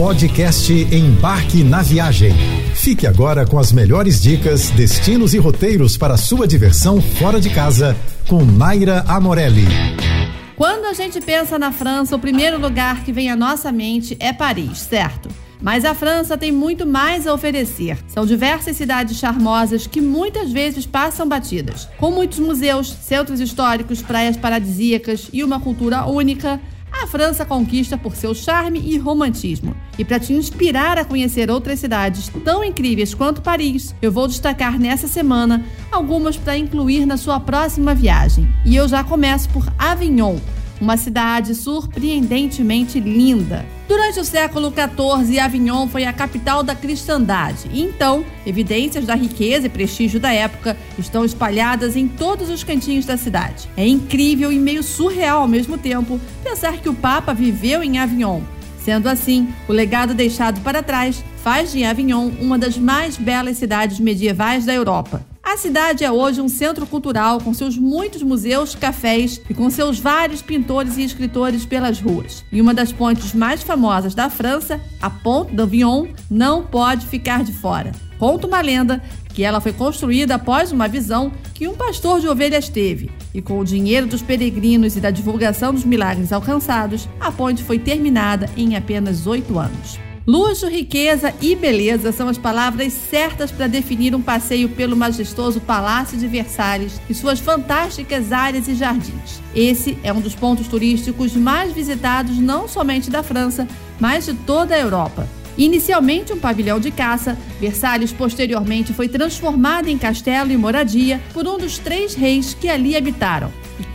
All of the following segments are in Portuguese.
Podcast Embarque na Viagem. Fique agora com as melhores dicas, destinos e roteiros para sua diversão fora de casa com Naira Amorelli. Quando a gente pensa na França, o primeiro lugar que vem à nossa mente é Paris, certo? Mas a França tem muito mais a oferecer. São diversas cidades charmosas que muitas vezes passam batidas. Com muitos museus, centros históricos, praias paradisíacas e uma cultura única, a França conquista por seu charme e romantismo. E para te inspirar a conhecer outras cidades tão incríveis quanto Paris, eu vou destacar nessa semana algumas para incluir na sua próxima viagem. E eu já começo por Avignon uma cidade surpreendentemente linda. Durante o século XIV, Avignon foi a capital da cristandade. E então, evidências da riqueza e prestígio da época estão espalhadas em todos os cantinhos da cidade. É incrível e meio surreal ao mesmo tempo pensar que o Papa viveu em Avignon. Sendo assim, o legado deixado para trás faz de Avignon uma das mais belas cidades medievais da Europa. A cidade é hoje um centro cultural com seus muitos museus, cafés e com seus vários pintores e escritores pelas ruas. E uma das pontes mais famosas da França, a Ponte d'Avignon, não pode ficar de fora. Conta uma lenda que ela foi construída após uma visão que um pastor de ovelhas teve. E com o dinheiro dos peregrinos e da divulgação dos milagres alcançados, a ponte foi terminada em apenas oito anos. Luxo, riqueza e beleza são as palavras certas para definir um passeio pelo majestoso Palácio de Versalhes e suas fantásticas áreas e jardins. Esse é um dos pontos turísticos mais visitados não somente da França, mas de toda a Europa. Inicialmente um pavilhão de caça, Versalhes posteriormente foi transformado em castelo e moradia por um dos três reis que ali habitaram.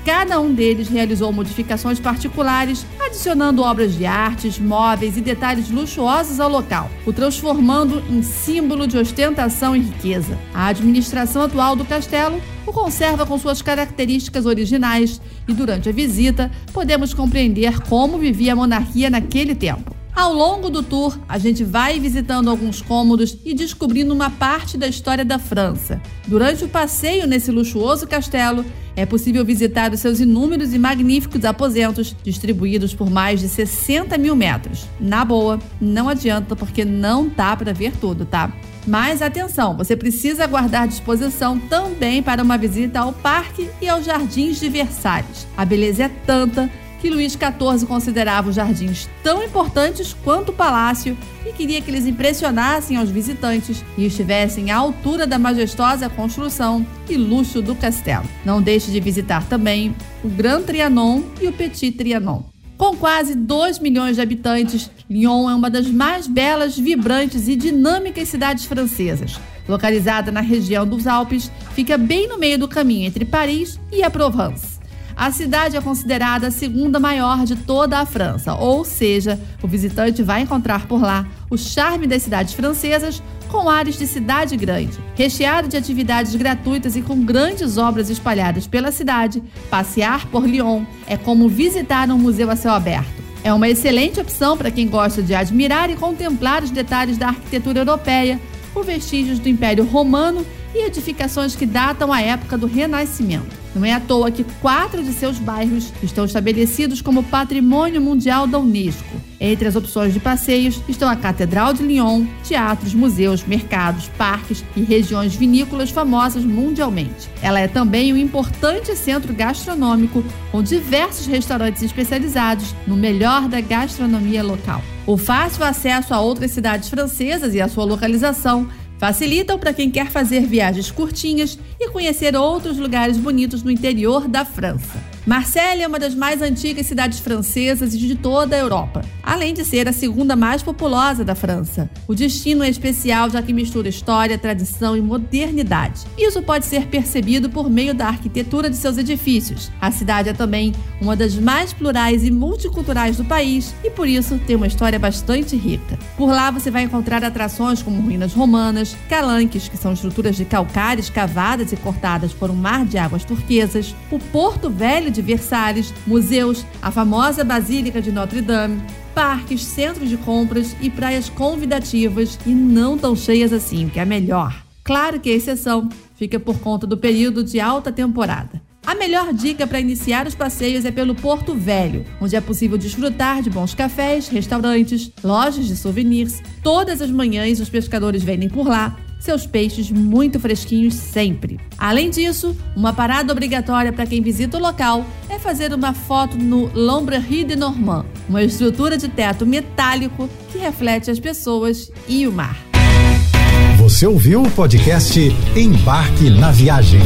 Cada um deles realizou modificações particulares, adicionando obras de artes, móveis e detalhes luxuosos ao local, o transformando em símbolo de ostentação e riqueza. A administração atual do castelo o conserva com suas características originais e durante a visita podemos compreender como vivia a monarquia naquele tempo. Ao longo do tour, a gente vai visitando alguns cômodos e descobrindo uma parte da história da França. Durante o passeio nesse luxuoso castelo, é possível visitar os seus inúmeros e magníficos aposentos, distribuídos por mais de 60 mil metros. Na boa, não adianta porque não dá para ver tudo, tá? Mas atenção, você precisa guardar disposição também para uma visita ao parque e aos jardins de Versalhes. A beleza é tanta que Luís XIV considerava os jardins tão importantes quanto o palácio e queria que eles impressionassem aos visitantes e estivessem à altura da majestosa construção e luxo do castelo. Não deixe de visitar também o Grand Trianon e o Petit Trianon. Com quase 2 milhões de habitantes, Lyon é uma das mais belas, vibrantes e dinâmicas cidades francesas. Localizada na região dos Alpes, fica bem no meio do caminho entre Paris e a Provence. A cidade é considerada a segunda maior de toda a França, ou seja, o visitante vai encontrar por lá o charme das cidades francesas com ares de cidade grande. Recheado de atividades gratuitas e com grandes obras espalhadas pela cidade, passear por Lyon é como visitar um museu a céu aberto. É uma excelente opção para quem gosta de admirar e contemplar os detalhes da arquitetura europeia, com vestígios do Império Romano e edificações que datam a época do Renascimento. Não é à toa que quatro de seus bairros estão estabelecidos como Patrimônio Mundial da Unesco. Entre as opções de passeios estão a Catedral de Lyon, teatros, museus, mercados, parques e regiões vinícolas famosas mundialmente. Ela é também um importante centro gastronômico com diversos restaurantes especializados no melhor da gastronomia local. O fácil acesso a outras cidades francesas e a sua localização Facilitam para quem quer fazer viagens curtinhas e conhecer outros lugares bonitos no interior da França. Marselha é uma das mais antigas cidades francesas e de toda a Europa, além de ser a segunda mais populosa da França. O destino é especial já que mistura história, tradição e modernidade. Isso pode ser percebido por meio da arquitetura de seus edifícios. A cidade é também uma das mais plurais e multiculturais do país e por isso tem uma história bastante rica. Por lá você vai encontrar atrações como ruínas romanas, calanques, que são estruturas de calcários cavadas e cortadas por um mar de águas turquesas, o Porto Velho de Versalhes, museus, a famosa Basílica de Notre-Dame, parques, centros de compras e praias convidativas e não tão cheias assim, que é melhor. Claro que a exceção fica por conta do período de alta temporada. A melhor dica para iniciar os passeios é pelo Porto Velho, onde é possível desfrutar de bons cafés, restaurantes, lojas de souvenirs. Todas as manhãs os pescadores vendem por lá seus peixes muito fresquinhos sempre. Além disso, uma parada obrigatória para quem visita o local é fazer uma foto no L'Ombrerie de Normand, uma estrutura de teto metálico que reflete as pessoas e o mar. Você ouviu o podcast Embarque na Viagem.